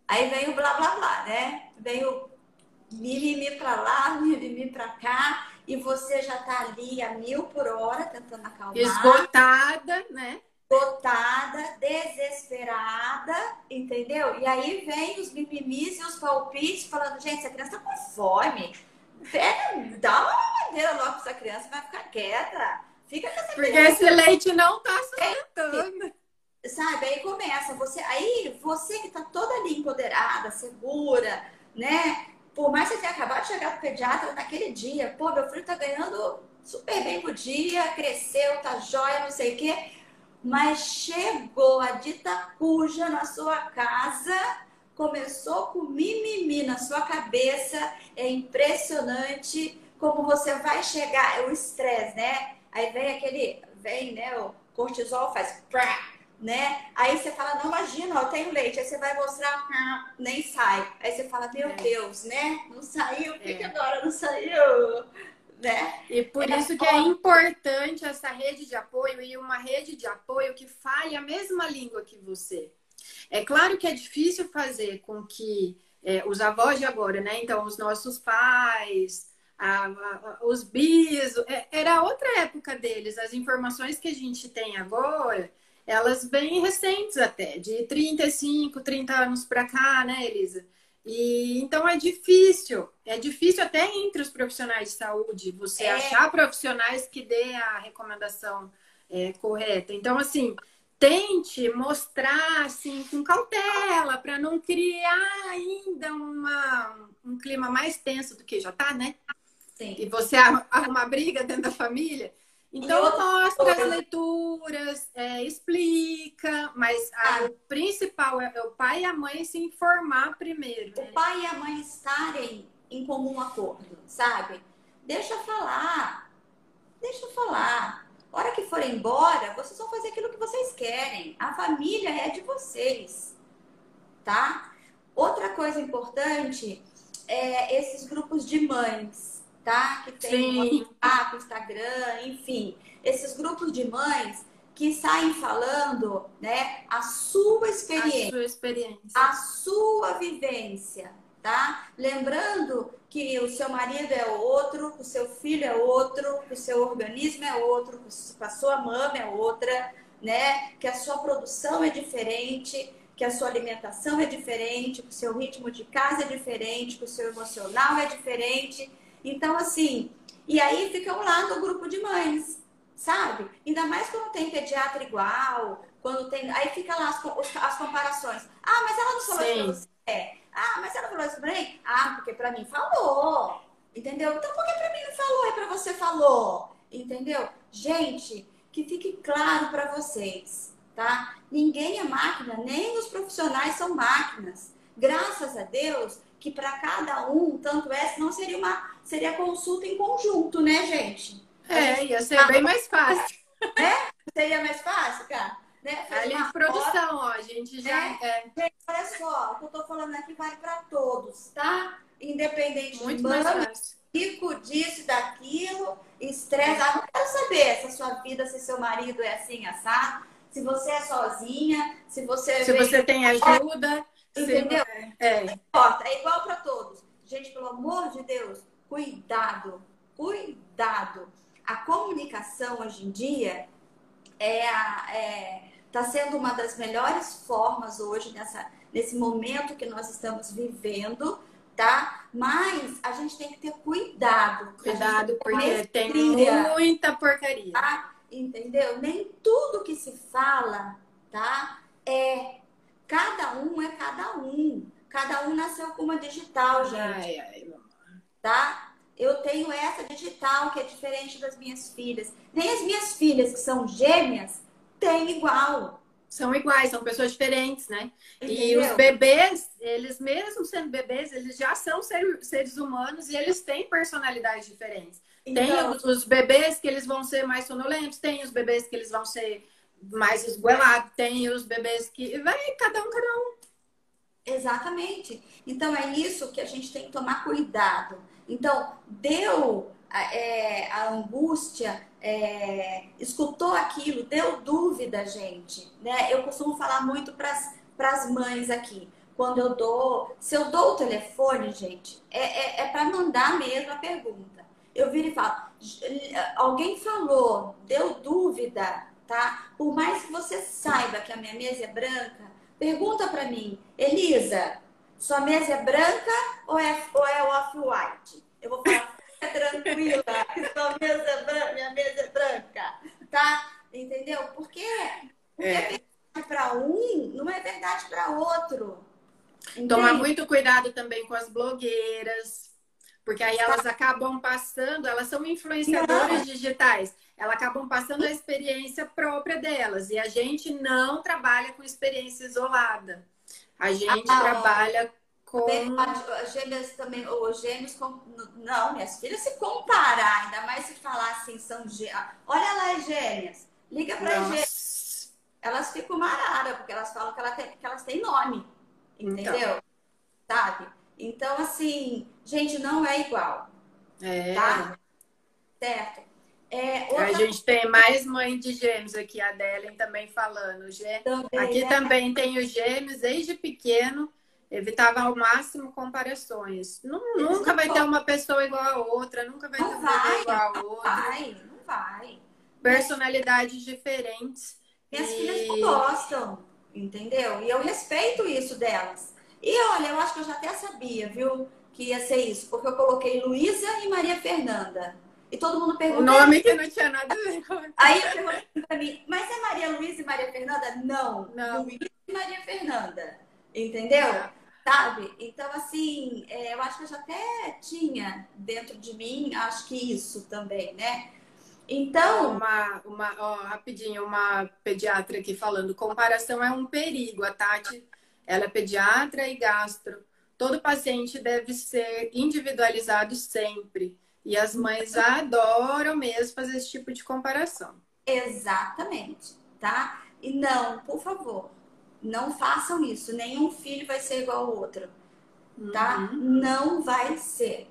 Aí vem o blá blá blá, né? Vem o mimimi pra lá, <laughs> mimimi pra cá, e você já tá ali a mil por hora tentando acalmar. Esgotada, né? Esgotada, desesperada, entendeu? E aí vem os mimimis e os palpites falando, gente, essa criança tá com fome Pega, dá uma mamadeira logo pra essa criança, vai ficar quieta. Fica com essa Porque criança. esse leite não tá sustentando. É, sabe, aí começa, você, aí você que tá toda ali empoderada, segura, né? Por mais que você tenha acabado de chegar pro pediatra naquele dia, pô, meu filho tá ganhando super bem pro dia, cresceu, tá jóia, não sei o quê. Mas chegou a dita cuja na sua casa começou com mimimi na sua cabeça. É impressionante como você vai chegar, é o estresse, né? Aí vem aquele, vem, né? O cortisol faz né? Aí você fala, não, imagina, eu tenho leite. Aí você vai mostrar, nem sai. Aí você fala, meu é. Deus, né? Não saiu, por que, é. agora não saiu? Né? E por é isso que é importante essa rede de apoio e uma rede de apoio que fale a mesma língua que você. É claro que é difícil fazer com que é, os avós de agora, né? Então, os nossos pais, a, a, os bis, é, era outra época deles. As informações que a gente tem agora, elas bem recentes até, de 35, 30 anos para cá, né, Elisa? E então é difícil, é difícil até entre os profissionais de saúde você é. achar profissionais que dê a recomendação é, correta. Então, assim, tente mostrar assim com cautela para não criar ainda uma, um clima mais tenso do que já tá, né? Sim. E você arruma briga dentro da família. Então mostra as leituras, é, explica, mas a, ah. o principal é, é, o pai e a mãe se informar primeiro. Né? O pai e a mãe estarem em comum acordo, sabe? Deixa falar, deixa falar hora que for embora, vocês vão fazer aquilo que vocês querem. A família é de vocês, tá? Outra coisa importante é esses grupos de mães, tá? Que tem o Instagram, enfim. Esses grupos de mães, que saem falando, né, a sua experiência, a sua experiência, a sua vivência, tá? Lembrando que o seu marido é outro, o seu filho é outro, o seu organismo é outro, a sua mama é outra, né? Que a sua produção é diferente, que a sua alimentação é diferente, que o seu ritmo de casa é diferente, que o seu emocional é diferente. Então, assim, e aí ficam lá no grupo de mães, sabe? Ainda mais quando tem pediatra igual, quando tem. Aí fica lá as, as comparações. Ah, mas ela não falou Sim. isso pra você. Ah, mas ela falou isso pra mim? Ah, porque pra mim falou. Entendeu? Então por que pra mim não falou e pra você falou? Entendeu? Gente, que fique claro para vocês tá? Ninguém é máquina, nem os profissionais são máquinas. Graças a Deus que para cada um, tanto é, não seria uma seria consulta em conjunto, né, gente? É, ia ser bem mais fácil. Né? <laughs> Seria mais fácil, cara? Né? Ali de produção, ó, a gente já. É. É. Gente, olha só, o que eu tô falando aqui vale para todos, tá? Independente Muito de mama, rico disso, daquilo, estresse. Ah, não quero saber se a sua vida, se seu marido é assim, assado se você é sozinha, se você. Se você tem ajuda. Entendeu? É. Não importa, é igual para todos. Gente, pelo amor de Deus, cuidado, cuidado. A comunicação hoje em dia é, é tá sendo uma das melhores formas hoje nessa, nesse momento que nós estamos vivendo, tá? Mas a gente tem que ter cuidado. Cuidado, porque tem muita porcaria. Tá? entendeu? Nem tudo que se fala, tá? É cada um é cada um. Cada um nasceu com uma digital, gente. Ai, ai, tá? Eu tenho essa digital que é diferente das minhas filhas. Nem as minhas filhas, que são gêmeas, têm igual. São iguais, são pessoas diferentes, né? Entendeu? E os bebês, eles mesmo sendo bebês, eles já são seres humanos e eles têm personalidades diferentes. Então, tem os, bebês que eles vão ser mais sonolentos, tem os bebês que eles vão ser mais esguelados, tem os bebês que. Vai, cada um, cada um. Exatamente. Então é isso que a gente tem que tomar cuidado. Então, deu é, a angústia, é, escutou aquilo, deu dúvida, gente. Né? Eu costumo falar muito para as mães aqui. Quando eu dou, se eu dou o telefone, gente, é, é, é para mandar mesmo a pergunta eu viro e falo, alguém falou, deu dúvida, tá? Por mais que você saiba que a minha mesa é branca, pergunta para mim, Elisa, sua mesa é branca ou é, ou é off-white? Eu vou falar, <laughs> é tranquila, sua mesa é branca, minha mesa é branca, tá? Entendeu? Porque, porque é. é verdade para um, não é verdade para outro. Entende? Tomar muito cuidado também com as blogueiras, porque aí elas acabam passando, elas são influenciadoras digitais, elas acabam passando a experiência própria delas. E a gente não trabalha com experiência isolada. A gente ah, trabalha com. Gêmeas também, ou gêmeos com. Não, minhas filhas, se comparar, ainda mais se falar assim, são gêmeas. Olha lá as gêmeas. Liga para as gêmeas. Elas ficam maradas, porque elas falam que, ela tem, que elas têm nome. Entendeu? Então. Sabe? Então, assim, gente, não é igual. É. Tá? Certo. É, outra... A gente tem mais mãe de gêmeos aqui, a Delen também falando. Gê... Também, aqui é... também tem os gêmeos, desde pequeno, evitava ao máximo comparações. nunca vai ter uma pessoa igual a outra, nunca vai não ter um vai, igual a outra. Não vai, não vai. Personalidades diferentes. Minhas e... filhas não gostam, entendeu? E eu respeito isso delas. E olha, eu acho que eu já até sabia, viu, que ia ser isso, porque eu coloquei Luísa e Maria Fernanda. E todo mundo perguntou. O nome que não tinha nada a ver com Aí eu perguntei pra mim, mas é Maria Luísa e Maria Fernanda? Não. Não. Luísa e Maria Fernanda. Entendeu? É. Sabe? Então, assim, é, eu acho que eu já até tinha dentro de mim, acho que isso também, né? Então. Uma, uma, ó, rapidinho, uma pediatra aqui falando: comparação é um perigo. A Tati ela é pediatra e gastro. Todo paciente deve ser individualizado sempre. E as mães adoram mesmo fazer esse tipo de comparação. Exatamente, tá? E não, por favor, não façam isso. Nenhum filho vai ser igual ao outro, tá? Uhum. Não vai ser,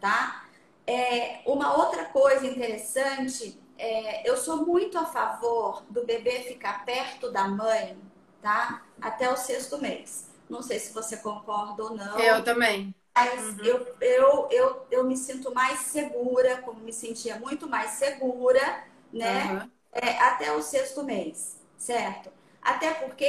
tá? É, uma outra coisa interessante é, eu sou muito a favor do bebê ficar perto da mãe, tá? Até o sexto mês. Não sei se você concorda ou não. Eu também. Mas uhum. eu, eu, eu, eu me sinto mais segura, como me sentia muito mais segura, né? Uhum. É, até o sexto mês, certo? Até porque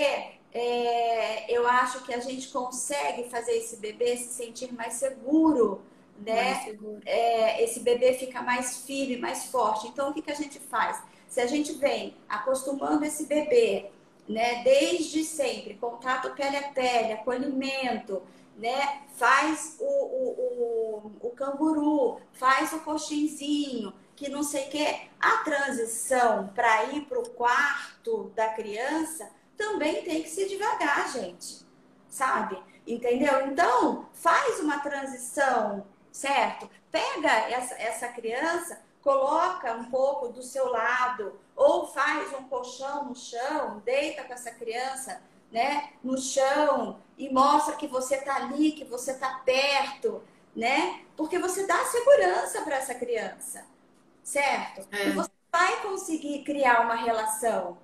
é, eu acho que a gente consegue fazer esse bebê se sentir mais seguro, né? Mais seguro. É, esse bebê fica mais firme, mais forte. Então, o que, que a gente faz? Se a gente vem acostumando esse bebê, né, desde sempre, contato pele a pele, acolhimento, né, faz o, o, o, o canguru, faz o coxinzinho, que não sei o quê. A transição para ir para o quarto da criança também tem que ser devagar, gente. Sabe? Entendeu? Então, faz uma transição, certo? Pega essa, essa criança, coloca um pouco do seu lado, ou faz um colchão no chão, deita com essa criança, né, no chão e mostra que você está ali, que você está perto, né? Porque você dá segurança para essa criança, certo? É. Você vai conseguir criar uma relação,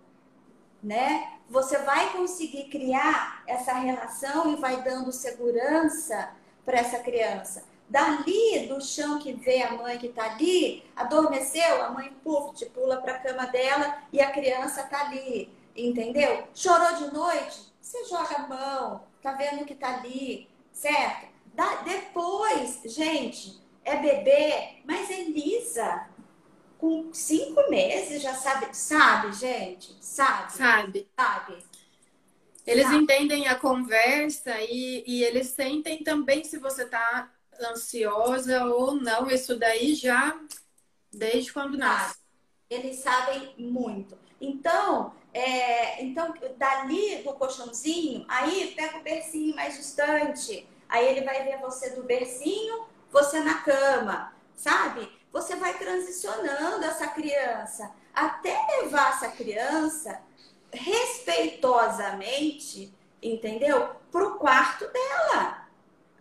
né? Você vai conseguir criar essa relação e vai dando segurança para essa criança. Dali, do chão que vê a mãe que está ali, adormeceu, a mãe puf, pula para a cama dela e a criança está ali, entendeu? Chorou de noite, você joga a mão, tá vendo que tá ali, certo? Da, depois, gente, é bebê, mas é lisa com cinco meses já sabe, sabe, gente? Sabe? Sabe. Sabe. Eles sabe. entendem a conversa e, e eles sentem também se você tá ansiosa ou não. Isso daí já desde quando nasce. Eles sabem muito. Então, é, então dali do colchãozinho, aí pega o bercinho mais distante. Aí ele vai ver você do bercinho, você na cama, sabe? Você vai transicionando essa criança até levar essa criança respeitosamente, entendeu? Para o quarto dela.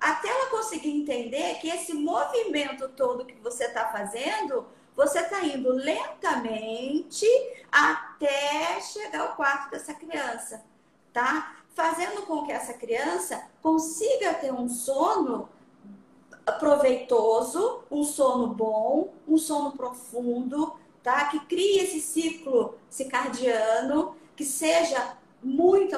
Até ela conseguir entender que esse movimento todo que você está fazendo, você está indo lentamente até chegar ao quarto dessa criança, tá? Fazendo com que essa criança consiga ter um sono proveitoso, um sono bom, um sono profundo, tá? Que crie esse ciclo circadiano, que seja muito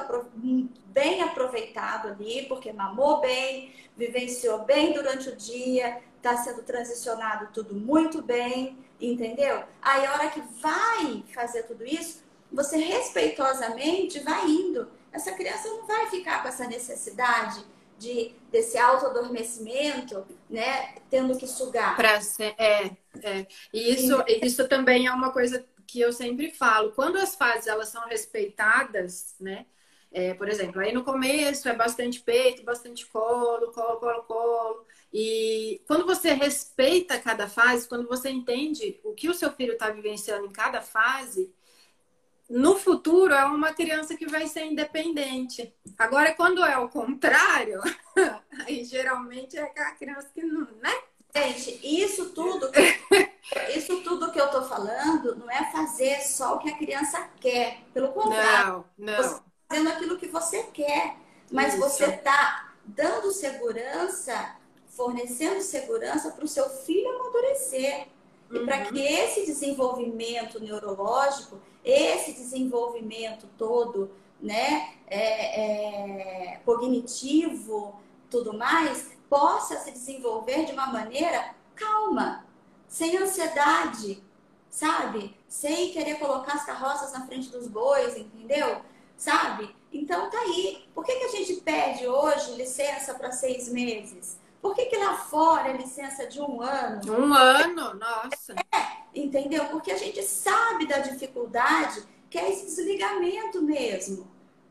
bem aproveitado ali, porque mamou bem, vivenciou bem durante o dia, está sendo transicionado tudo muito bem, entendeu? Aí a hora que vai fazer tudo isso, você respeitosamente vai indo. Essa criança não vai ficar com essa necessidade de desse auto-adormecimento, né, tendo que sugar. Pra ser, é, é. E isso, isso também é uma coisa que eu sempre falo. Quando as fases elas são respeitadas, né? É, por exemplo, aí no começo é bastante peito, bastante colo, colo, colo, colo. E quando você respeita cada fase, quando você entende o que o seu filho está vivenciando em cada fase, no futuro é uma criança que vai ser independente. Agora, quando é o contrário, <laughs> aí geralmente é aquela criança que não, né? Gente, isso tudo, que, <laughs> isso tudo que eu tô falando não é fazer só o que a criança quer. Pelo contrário, não, não. você tá fazendo aquilo que você quer, mas isso. você tá dando segurança, fornecendo segurança para o seu filho amadurecer. Uhum. E para que esse desenvolvimento neurológico esse desenvolvimento todo, né, é, é, cognitivo, tudo mais, possa se desenvolver de uma maneira calma, sem ansiedade, sabe? Sem querer colocar as carroças na frente dos bois, entendeu? Sabe? Então tá aí. Por que, que a gente pede hoje licença para seis meses? Por que, que lá fora é licença de um ano? Um ano, nossa. É, entendeu? Porque a gente sabe da dificuldade que é esse desligamento mesmo,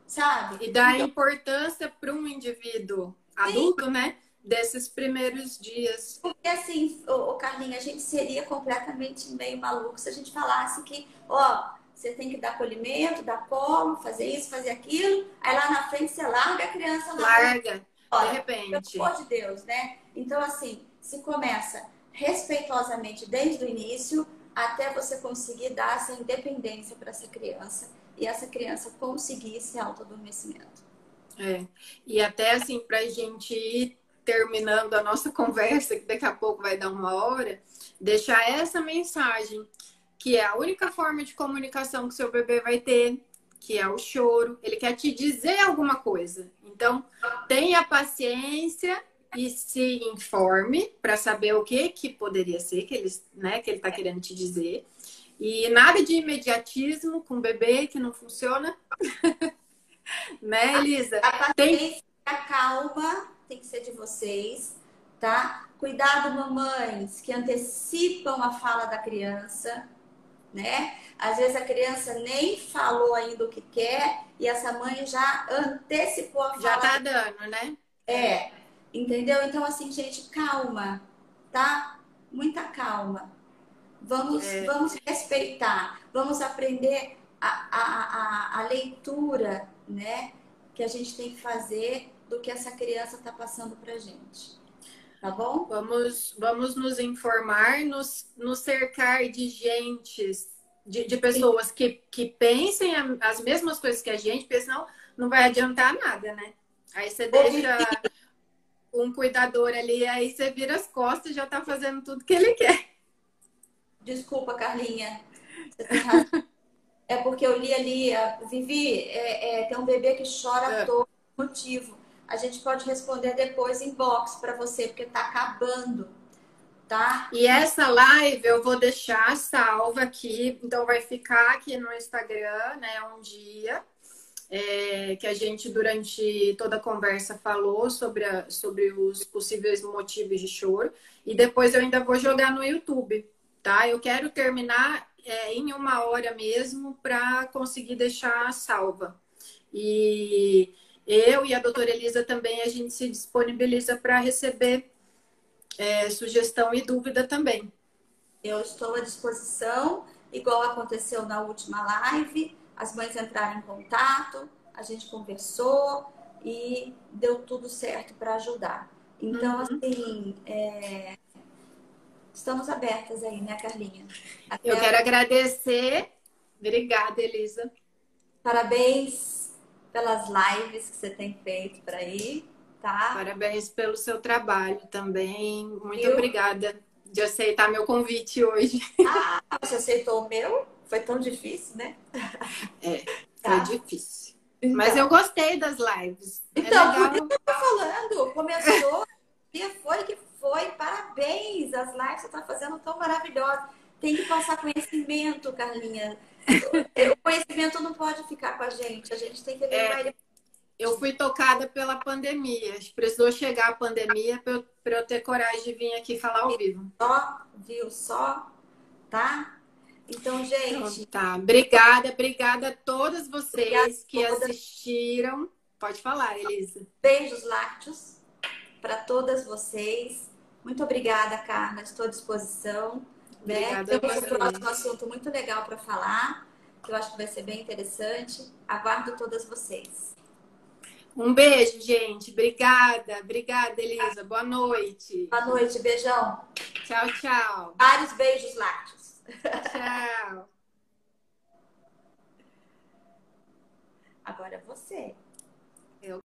sabe? E da então, importância para um indivíduo adulto, sim. né? Desses primeiros dias. Porque assim, o Carlinhos, a gente seria completamente meio maluco se a gente falasse que, ó, você tem que dar acolhimento, dar colo, fazer isso, fazer aquilo, aí lá na frente você larga a criança lá. De repente. Pelo amor de Deus, né? Então, assim, se começa respeitosamente desde o início, até você conseguir dar essa independência para essa criança e essa criança conseguir esse autoadormecimento. É. E até assim, para a gente ir terminando a nossa <laughs> conversa, que daqui a pouco vai dar uma hora, deixar essa mensagem, que é a única forma de comunicação que seu bebê vai ter, que é o choro. Ele quer te dizer alguma coisa. Então, tenha paciência e se informe para saber o que que poderia ser que ele, né, que ele está querendo te dizer. E nada de imediatismo com bebê que não funciona. <laughs> né, Elisa? A paciência, a calma tem que ser de vocês, tá? Cuidado, mamães, que antecipam a fala da criança, né? Às vezes a criança nem falou ainda o que quer e essa mãe já antecipou a fala. Já tá dando, né? É. Entendeu? Então, assim, gente, calma, tá? Muita calma. Vamos, é. vamos respeitar, vamos aprender a, a, a, a leitura, né? Que a gente tem que fazer do que essa criança está passando para gente. Tá bom? Vamos, vamos nos informar, nos, nos cercar de gente, de, de pessoas que, que pensem as mesmas coisas que a gente, porque senão não vai adiantar nada, né? Aí você deixa um cuidador ali, aí você vira as costas e já tá fazendo tudo que ele quer. Desculpa, Carlinha. É porque eu li ali, Vivi, é, é, tem um bebê que chora é. todo motivo a gente pode responder depois em box para você, porque está acabando, tá? E essa live eu vou deixar salva aqui, então vai ficar aqui no Instagram, né, um dia. É, que a gente, durante toda a conversa, falou sobre, a, sobre os possíveis motivos de choro. E depois eu ainda vou jogar no YouTube, tá? Eu quero terminar é, em uma hora mesmo para conseguir deixar salva. E eu e a doutora Elisa também, a gente se disponibiliza para receber é, sugestão e dúvida também. Eu estou à disposição, igual aconteceu na última live, as mães entraram em contato, a gente conversou e deu tudo certo para ajudar. Então, uhum. assim, é... estamos abertas aí, né, Carlinha? Até Eu quero agradecer. Obrigada, Elisa. Parabéns pelas lives que você tem feito por aí, tá? Parabéns pelo seu trabalho também. Muito obrigada de aceitar meu convite hoje. <laughs> Ah, você aceitou o meu? Foi tão difícil, né? É, tá. foi difícil. Então. Mas eu gostei das lives. É então, é por isso que eu tô falando. Começou, <laughs> e foi que foi. Parabéns! As lives que você tá fazendo tão maravilhosas. Tem que passar conhecimento, Carlinha. O conhecimento não pode ficar com a gente, a gente tem que levar é, ele. Eu fui tocada pela pandemia. Precisou chegar a pandemia para eu, eu, ter coragem de vir aqui falar ao vivo. Só, viu? Só, tá? Então, gente. Então, tá. Obrigada, obrigada a todas vocês obrigada que todas. assistiram. Pode falar, Elisa. Beijos lácteos para todas vocês. Muito obrigada, Carla. Estou à disposição. Né? Temos um próximo assunto muito legal para falar, que eu acho que vai ser bem interessante. Aguardo todas vocês. Um beijo, gente. Obrigada. Obrigada, Elisa. Boa noite. Boa noite. Beijão. Tchau, tchau. Vários beijos lácteos. Tchau. Agora você.